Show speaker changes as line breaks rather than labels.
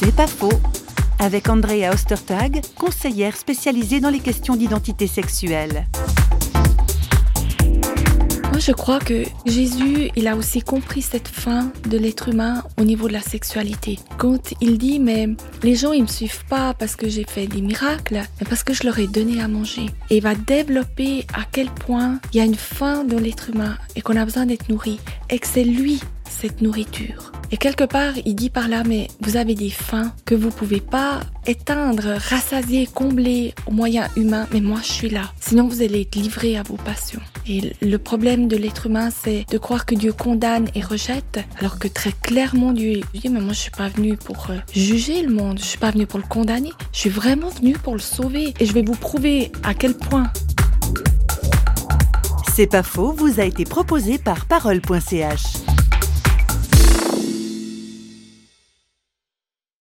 C'est pas faux. Avec Andrea Ostertag, conseillère spécialisée dans les questions d'identité sexuelle.
Moi, je crois que Jésus, il a aussi compris cette fin de l'être humain au niveau de la sexualité. Quand il dit, mais les gens, ils me suivent pas parce que j'ai fait des miracles, mais parce que je leur ai donné à manger. Et il va développer à quel point il y a une fin dans l'être humain et qu'on a besoin d'être nourri et que c'est lui cette nourriture. Et quelque part, il dit par là, mais vous avez des faims que vous pouvez pas éteindre, rassasier, combler aux moyens humains, mais moi je suis là. Sinon vous allez être livré à vos passions. Et le problème de l'être humain, c'est de croire que Dieu condamne et rejette, alors que très clairement Dieu dit, mais moi je suis pas venu pour euh, juger le monde, je suis pas venu pour le condamner, je suis vraiment venu pour le sauver. Et je vais vous prouver à quel point.
C'est pas faux, vous a été proposé par parole.ch.